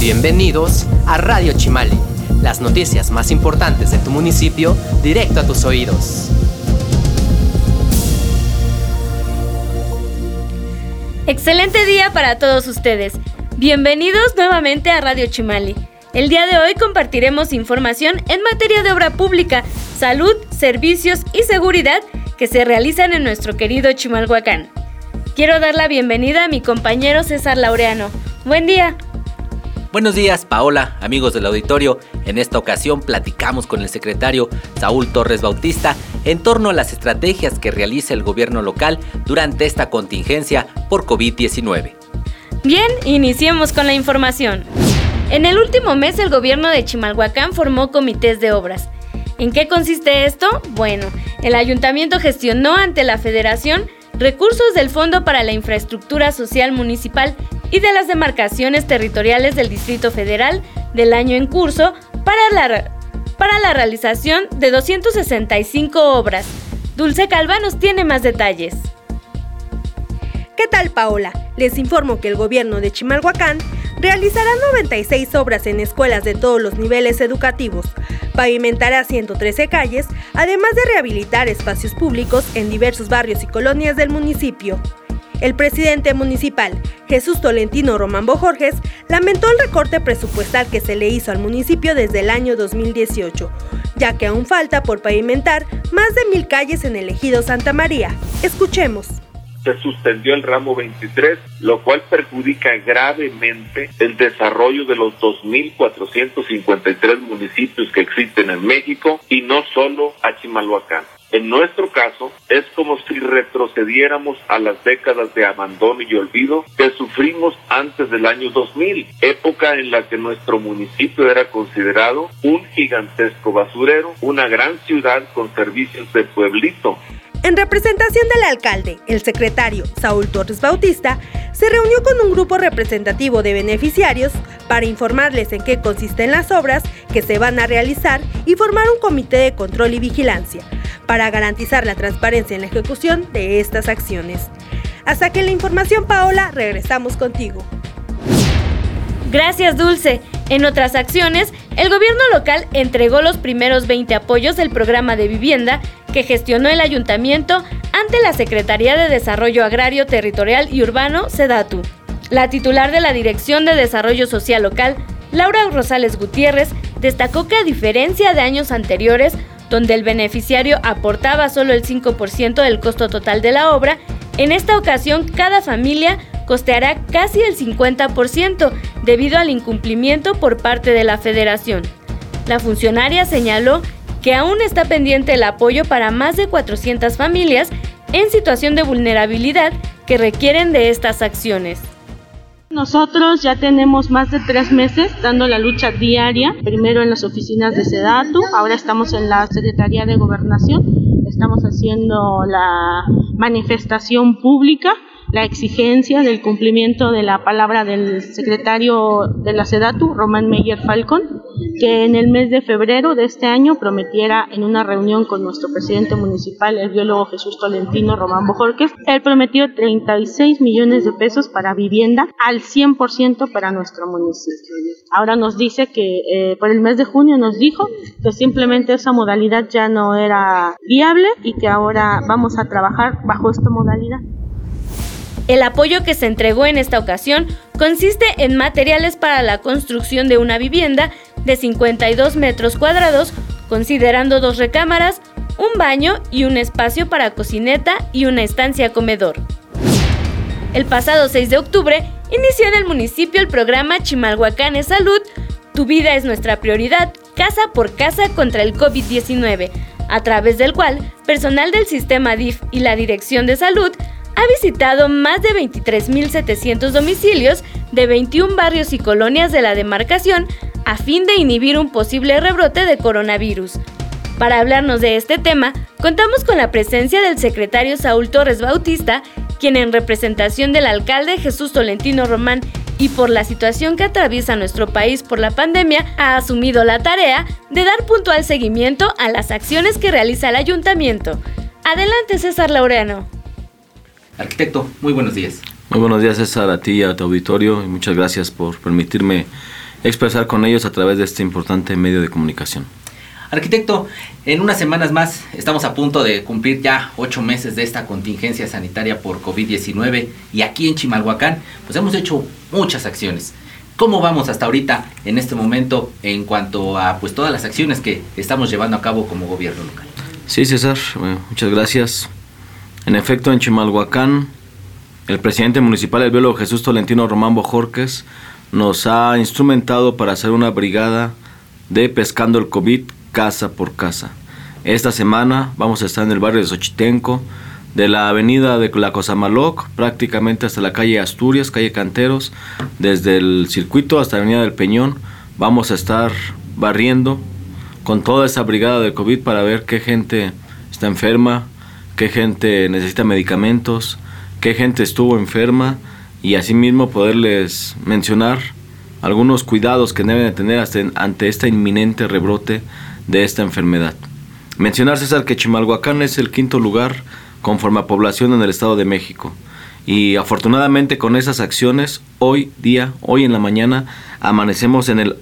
Bienvenidos a Radio Chimali, las noticias más importantes de tu municipio directo a tus oídos. Excelente día para todos ustedes. Bienvenidos nuevamente a Radio Chimali. El día de hoy compartiremos información en materia de obra pública, salud, servicios y seguridad que se realizan en nuestro querido Chimalhuacán. Quiero dar la bienvenida a mi compañero César Laureano. Buen día. Buenos días, Paola, amigos del auditorio. En esta ocasión platicamos con el secretario Saúl Torres Bautista en torno a las estrategias que realiza el gobierno local durante esta contingencia por COVID-19. Bien, iniciemos con la información. En el último mes el gobierno de Chimalhuacán formó comités de obras. ¿En qué consiste esto? Bueno, el ayuntamiento gestionó ante la federación recursos del Fondo para la Infraestructura Social Municipal y de las demarcaciones territoriales del Distrito Federal del año en curso para la, para la realización de 265 obras. Dulce Calva nos tiene más detalles. ¿Qué tal, Paola? Les informo que el gobierno de Chimalhuacán realizará 96 obras en escuelas de todos los niveles educativos, pavimentará 113 calles, además de rehabilitar espacios públicos en diversos barrios y colonias del municipio. El presidente municipal, Jesús Tolentino Román Bojorges, lamentó el recorte presupuestal que se le hizo al municipio desde el año 2018, ya que aún falta por pavimentar más de mil calles en el ejido Santa María. Escuchemos se suspendió el ramo 23, lo cual perjudica gravemente el desarrollo de los 2.453 municipios que existen en México y no solo a Chimalhuacán. En nuestro caso, es como si retrocediéramos a las décadas de abandono y olvido que sufrimos antes del año 2000, época en la que nuestro municipio era considerado un gigantesco basurero, una gran ciudad con servicios de pueblito, en representación del alcalde, el secretario Saúl Torres Bautista se reunió con un grupo representativo de beneficiarios para informarles en qué consisten las obras que se van a realizar y formar un comité de control y vigilancia para garantizar la transparencia en la ejecución de estas acciones. Hasta que la información, Paola, regresamos contigo. Gracias, Dulce. En otras acciones, el gobierno local entregó los primeros 20 apoyos del programa de vivienda que gestionó el ayuntamiento ante la Secretaría de Desarrollo Agrario Territorial y Urbano, SEDATU. La titular de la Dirección de Desarrollo Social Local, Laura Rosales Gutiérrez, destacó que a diferencia de años anteriores, donde el beneficiario aportaba solo el 5% del costo total de la obra, en esta ocasión cada familia costeará casi el 50% debido al incumplimiento por parte de la federación. La funcionaria señaló que aún está pendiente el apoyo para más de 400 familias en situación de vulnerabilidad que requieren de estas acciones. Nosotros ya tenemos más de tres meses dando la lucha diaria, primero en las oficinas de SEDATU, ahora estamos en la Secretaría de Gobernación, estamos haciendo la manifestación pública la exigencia del cumplimiento de la palabra del secretario de la SEDATU, Román Meyer Falcon, que en el mes de febrero de este año prometiera en una reunión con nuestro presidente municipal, el biólogo Jesús Tolentino Román Bojorquez, él prometió 36 millones de pesos para vivienda al 100% para nuestro municipio. Ahora nos dice que eh, por el mes de junio nos dijo que simplemente esa modalidad ya no era viable y que ahora vamos a trabajar bajo esta modalidad. El apoyo que se entregó en esta ocasión consiste en materiales para la construcción de una vivienda de 52 metros cuadrados, considerando dos recámaras, un baño y un espacio para cocineta y una estancia comedor. El pasado 6 de octubre inició en el municipio el programa Chimalhuacán Salud, Tu vida es nuestra prioridad, casa por casa contra el COVID-19, a través del cual personal del sistema DIF y la Dirección de Salud ha visitado más de 23.700 domicilios de 21 barrios y colonias de la demarcación a fin de inhibir un posible rebrote de coronavirus. Para hablarnos de este tema, contamos con la presencia del secretario Saúl Torres Bautista, quien en representación del alcalde Jesús Tolentino Román y por la situación que atraviesa nuestro país por la pandemia, ha asumido la tarea de dar puntual seguimiento a las acciones que realiza el ayuntamiento. Adelante César Laureano. Arquitecto, muy buenos días. Muy buenos días César, a ti y a tu auditorio y muchas gracias por permitirme expresar con ellos a través de este importante medio de comunicación. Arquitecto, en unas semanas más estamos a punto de cumplir ya ocho meses de esta contingencia sanitaria por COVID-19 y aquí en Chimalhuacán pues hemos hecho muchas acciones. ¿Cómo vamos hasta ahorita en este momento en cuanto a pues todas las acciones que estamos llevando a cabo como gobierno local? Sí, César, muchas gracias. En efecto, en Chimalhuacán, el presidente municipal, el biólogo Jesús Tolentino Román Bojorques, nos ha instrumentado para hacer una brigada de pescando el COVID casa por casa. Esta semana vamos a estar en el barrio de Xochitenco, de la avenida de la Cosamaloc, prácticamente hasta la calle Asturias, calle Canteros, desde el circuito hasta la avenida del Peñón. Vamos a estar barriendo con toda esa brigada de COVID para ver qué gente está enferma, qué gente necesita medicamentos, qué gente estuvo enferma y asimismo poderles mencionar algunos cuidados que deben tener ante este inminente rebrote de esta enfermedad. Mencionar, César, que Chimalhuacán es el quinto lugar conforme a población en el Estado de México. Y afortunadamente con esas acciones, hoy día, hoy en la mañana, amanecemos en el,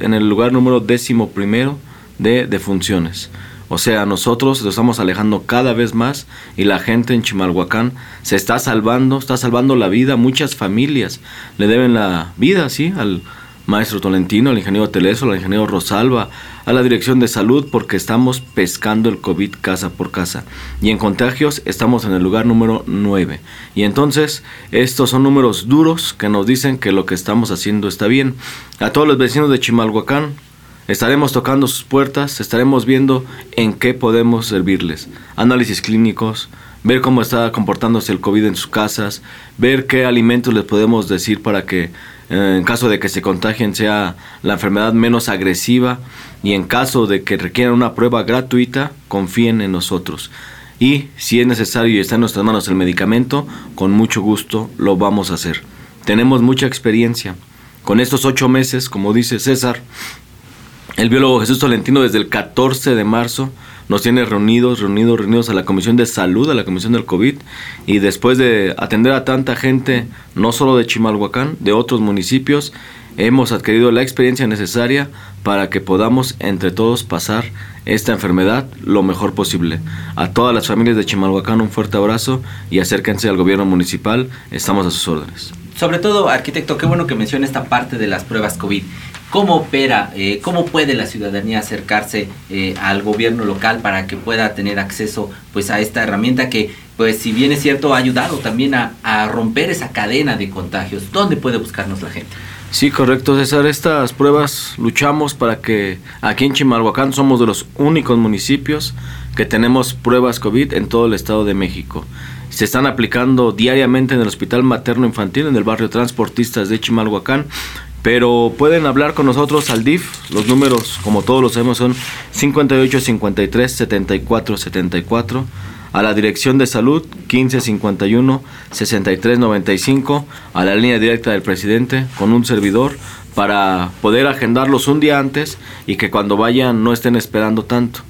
en el lugar número décimo primero de defunciones. O sea, nosotros nos estamos alejando cada vez más y la gente en Chimalhuacán se está salvando, está salvando la vida. Muchas familias le deben la vida, sí, al, maestro Tolentino, al ingeniero Teleso, al ingeniero Rosalba, a la Dirección de Salud, porque estamos pescando el COVID casa por casa. Y en contagios estamos en el lugar número 9. Y entonces, estos son números duros que nos dicen que lo que estamos haciendo está bien. A todos los vecinos de Chimalhuacán, estaremos tocando sus puertas, estaremos viendo en qué podemos servirles. Análisis clínicos, ver cómo está comportándose el COVID en sus casas, ver qué alimentos les podemos decir para que eh, en caso de que se contagien sea la enfermedad menos agresiva y en caso de que requieran una prueba gratuita, confíen en nosotros. Y si es necesario y está en nuestras manos el medicamento, con mucho gusto lo vamos a hacer. Tenemos mucha experiencia. Con estos ocho meses, como dice César, el biólogo Jesús Tolentino desde el 14 de marzo nos tiene reunidos, reunidos, reunidos a la Comisión de Salud, a la Comisión del COVID, y después de atender a tanta gente, no solo de Chimalhuacán, de otros municipios, hemos adquirido la experiencia necesaria para que podamos entre todos pasar esta enfermedad lo mejor posible. A todas las familias de Chimalhuacán un fuerte abrazo y acérquense al gobierno municipal, estamos a sus órdenes. Sobre todo, arquitecto, qué bueno que mencione esta parte de las pruebas COVID cómo opera, eh, cómo puede la ciudadanía acercarse eh, al gobierno local para que pueda tener acceso pues a esta herramienta que pues si bien es cierto ha ayudado también a, a romper esa cadena de contagios. ¿Dónde puede buscarnos la gente? Sí, correcto, César. Estas pruebas luchamos para que aquí en Chimalhuacán somos de los únicos municipios que tenemos pruebas COVID en todo el Estado de México. Se están aplicando diariamente en el Hospital Materno Infantil, en el barrio Transportistas de Chimalhuacán, pero pueden hablar con nosotros al DIF. Los números, como todos lo sabemos, son 58 53 74 74. A la Dirección de Salud 15 51 63 95. A la línea directa del presidente con un servidor para poder agendarlos un día antes y que cuando vayan no estén esperando tanto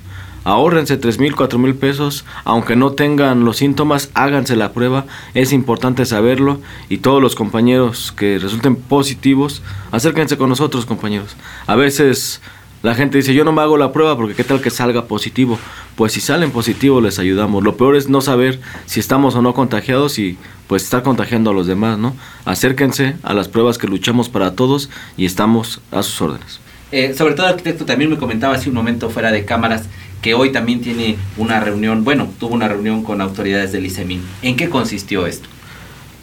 ahórrense tres mil, cuatro mil pesos, aunque no tengan los síntomas, háganse la prueba, es importante saberlo y todos los compañeros que resulten positivos, acérquense con nosotros compañeros. A veces la gente dice, yo no me hago la prueba porque qué tal que salga positivo. Pues si salen positivos les ayudamos. Lo peor es no saber si estamos o no contagiados y pues estar contagiando a los demás, ¿no? Acérquense a las pruebas que luchamos para todos y estamos a sus órdenes. Eh, sobre todo, arquitecto, también me comentaba hace un momento fuera de cámaras que hoy también tiene una reunión, bueno, tuvo una reunión con autoridades del ICEMIN. ¿En qué consistió esto?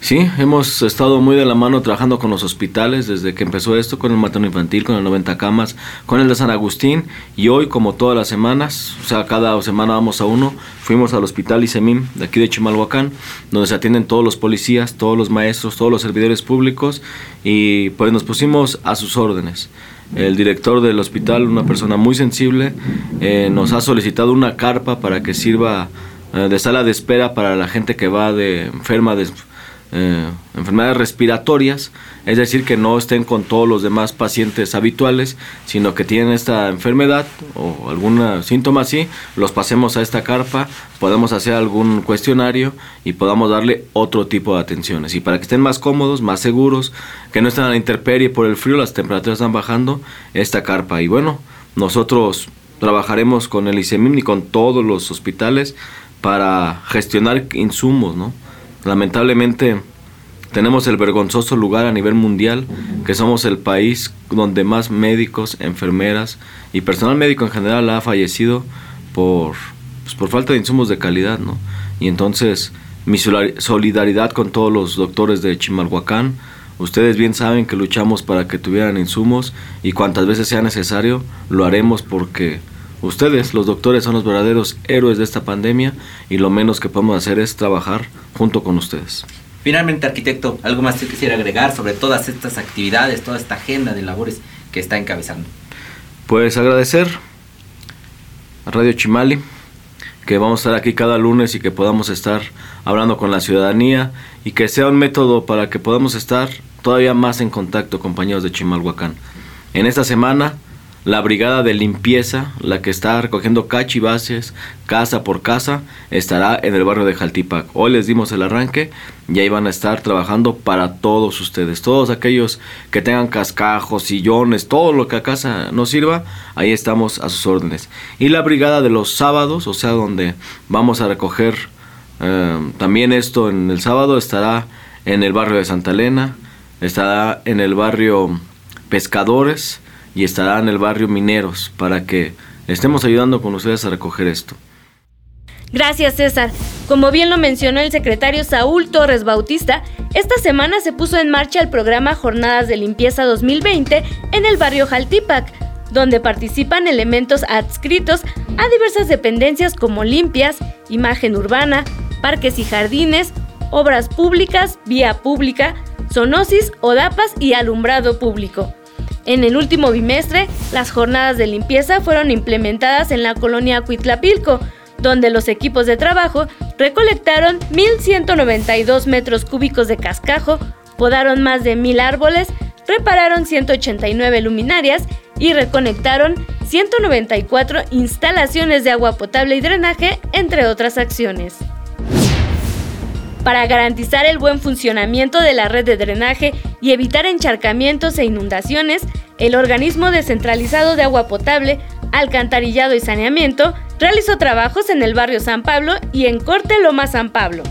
Sí, hemos estado muy de la mano trabajando con los hospitales desde que empezó esto, con el materno infantil, con el 90 camas, con el de San Agustín y hoy como todas las semanas, o sea, cada semana vamos a uno, fuimos al hospital ICEMIN de aquí de Chimalhuacán, donde se atienden todos los policías, todos los maestros, todos los servidores públicos y pues nos pusimos a sus órdenes. El director del hospital, una persona muy sensible, eh, nos ha solicitado una carpa para que sirva eh, de sala de espera para la gente que va de enferma eh, enfermedades respiratorias, es decir, que no estén con todos los demás pacientes habituales, sino que tienen esta enfermedad o algún síntoma así, los pasemos a esta carpa, podemos hacer algún cuestionario y podamos darle otro tipo de atenciones. Y para que estén más cómodos, más seguros, que no estén a la intemperie por el frío, las temperaturas están bajando, esta carpa. Y bueno, nosotros trabajaremos con el ICEMIM y con todos los hospitales para gestionar insumos, ¿no? Lamentablemente tenemos el vergonzoso lugar a nivel mundial que somos el país donde más médicos, enfermeras y personal médico en general ha fallecido por, pues, por falta de insumos de calidad, ¿no? Y entonces mi solidaridad con todos los doctores de Chimalhuacán. Ustedes bien saben que luchamos para que tuvieran insumos y cuantas veces sea necesario lo haremos porque ustedes, los doctores, son los verdaderos héroes de esta pandemia y lo menos que podemos hacer es trabajar junto con ustedes. Finalmente, arquitecto, ¿algo más que quisiera agregar sobre todas estas actividades, toda esta agenda de labores que está encabezando? Pues agradecer a Radio Chimali, que vamos a estar aquí cada lunes y que podamos estar hablando con la ciudadanía y que sea un método para que podamos estar todavía más en contacto, compañeros de Chimalhuacán. En esta semana la brigada de limpieza, la que está recogiendo cachivaces casa por casa, estará en el barrio de Jaltipac. Hoy les dimos el arranque y ahí van a estar trabajando para todos ustedes. Todos aquellos que tengan cascajos, sillones, todo lo que a casa nos sirva, ahí estamos a sus órdenes. Y la brigada de los sábados, o sea, donde vamos a recoger eh, también esto en el sábado, estará en el barrio de Santa Elena, estará en el barrio Pescadores, y estará en el barrio Mineros para que estemos ayudando con ustedes a recoger esto. Gracias César. Como bien lo mencionó el secretario Saúl Torres Bautista, esta semana se puso en marcha el programa Jornadas de Limpieza 2020 en el barrio Jaltipac, donde participan elementos adscritos a diversas dependencias como limpias, imagen urbana, parques y jardines, obras públicas, vía pública, zoonosis, odapas y alumbrado público. En el último bimestre, las jornadas de limpieza fueron implementadas en la colonia Cuitlapilco, donde los equipos de trabajo recolectaron 1.192 metros cúbicos de cascajo, podaron más de 1.000 árboles, repararon 189 luminarias y reconectaron 194 instalaciones de agua potable y drenaje, entre otras acciones. Para garantizar el buen funcionamiento de la red de drenaje y evitar encharcamientos e inundaciones, el organismo descentralizado de agua potable, alcantarillado y saneamiento realizó trabajos en el barrio San Pablo y en Corte Loma San Pablo.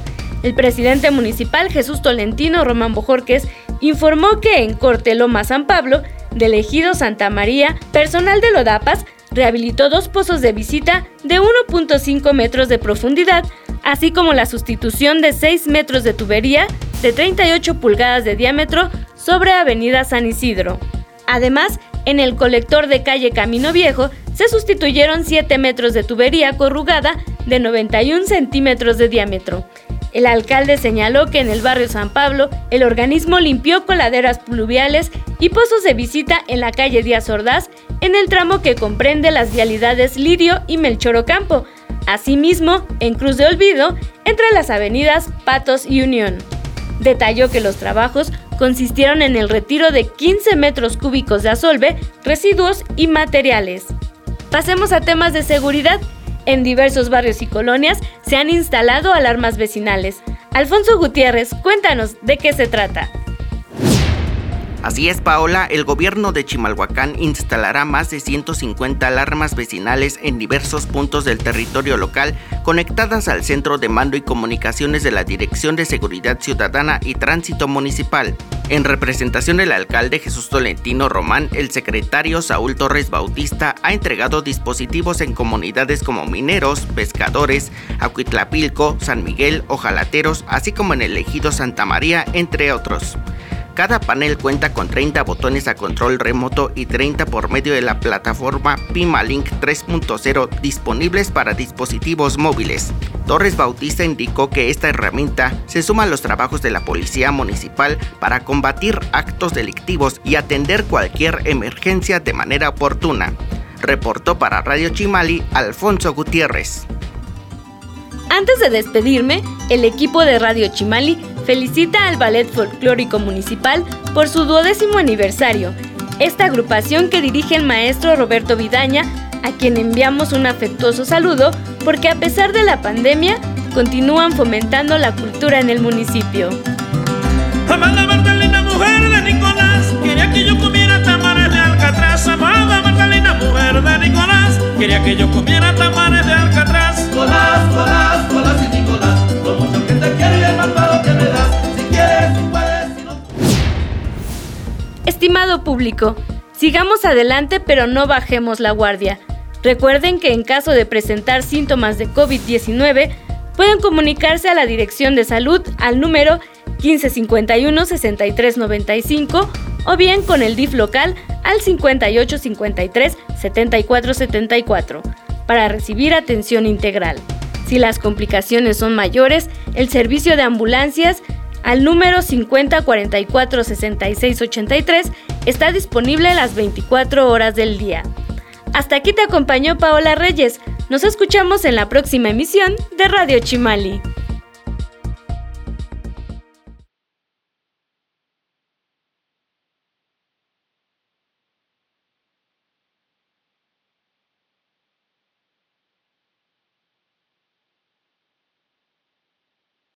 El presidente municipal Jesús Tolentino Román Bojorques informó que en Corte Loma San Pablo, del ejido Santa María, personal de Lodapas rehabilitó dos pozos de visita de 1.5 metros de profundidad así como la sustitución de 6 metros de tubería de 38 pulgadas de diámetro sobre Avenida San Isidro. Además, en el colector de calle Camino Viejo se sustituyeron 7 metros de tubería corrugada de 91 centímetros de diámetro. El alcalde señaló que en el barrio San Pablo el organismo limpió coladeras pluviales y pozos de visita en la calle Díaz Ordaz en el tramo que comprende las vialidades Lirio y Melchor Ocampo, Asimismo, en Cruz de Olvido, entre las avenidas Patos y Unión. Detalló que los trabajos consistieron en el retiro de 15 metros cúbicos de asolve, residuos y materiales. Pasemos a temas de seguridad. En diversos barrios y colonias se han instalado alarmas vecinales. Alfonso Gutiérrez, cuéntanos de qué se trata. Así es, Paola, el gobierno de Chimalhuacán instalará más de 150 alarmas vecinales en diversos puntos del territorio local conectadas al Centro de Mando y Comunicaciones de la Dirección de Seguridad Ciudadana y Tránsito Municipal. En representación del alcalde Jesús Tolentino Román, el secretario Saúl Torres Bautista ha entregado dispositivos en comunidades como Mineros, Pescadores, Acuitlapilco, San Miguel, Ojalateros, así como en el ejido Santa María, entre otros. Cada panel cuenta con 30 botones a control remoto y 30 por medio de la plataforma PimaLink 3.0 disponibles para dispositivos móviles. Torres Bautista indicó que esta herramienta se suma a los trabajos de la Policía Municipal para combatir actos delictivos y atender cualquier emergencia de manera oportuna. Reportó para Radio Chimali Alfonso Gutiérrez. Antes de despedirme, el equipo de Radio Chimali felicita al Ballet Folclórico Municipal por su duodécimo aniversario. Esta agrupación que dirige el maestro Roberto Vidaña, a quien enviamos un afectuoso saludo porque a pesar de la pandemia, continúan fomentando la cultura en el municipio. Amada Magdalena, mujer de Nicolás, quería que yo comiera tamales de Alcatraz. Amada Magdalena, mujer de Nicolás, quería que yo comiera tamales de Alcatraz. Nicolás, Nicolás, Nicolás y Nicolás, Público, sigamos adelante pero no bajemos la guardia. Recuerden que en caso de presentar síntomas de COVID-19, pueden comunicarse a la Dirección de Salud al número 1551-6395 o bien con el DIF local al 5853-7474 para recibir atención integral. Si las complicaciones son mayores, el servicio de ambulancias al número 5044-6683 está disponible las 24 horas del día. Hasta aquí te acompañó Paola Reyes. Nos escuchamos en la próxima emisión de Radio Chimali.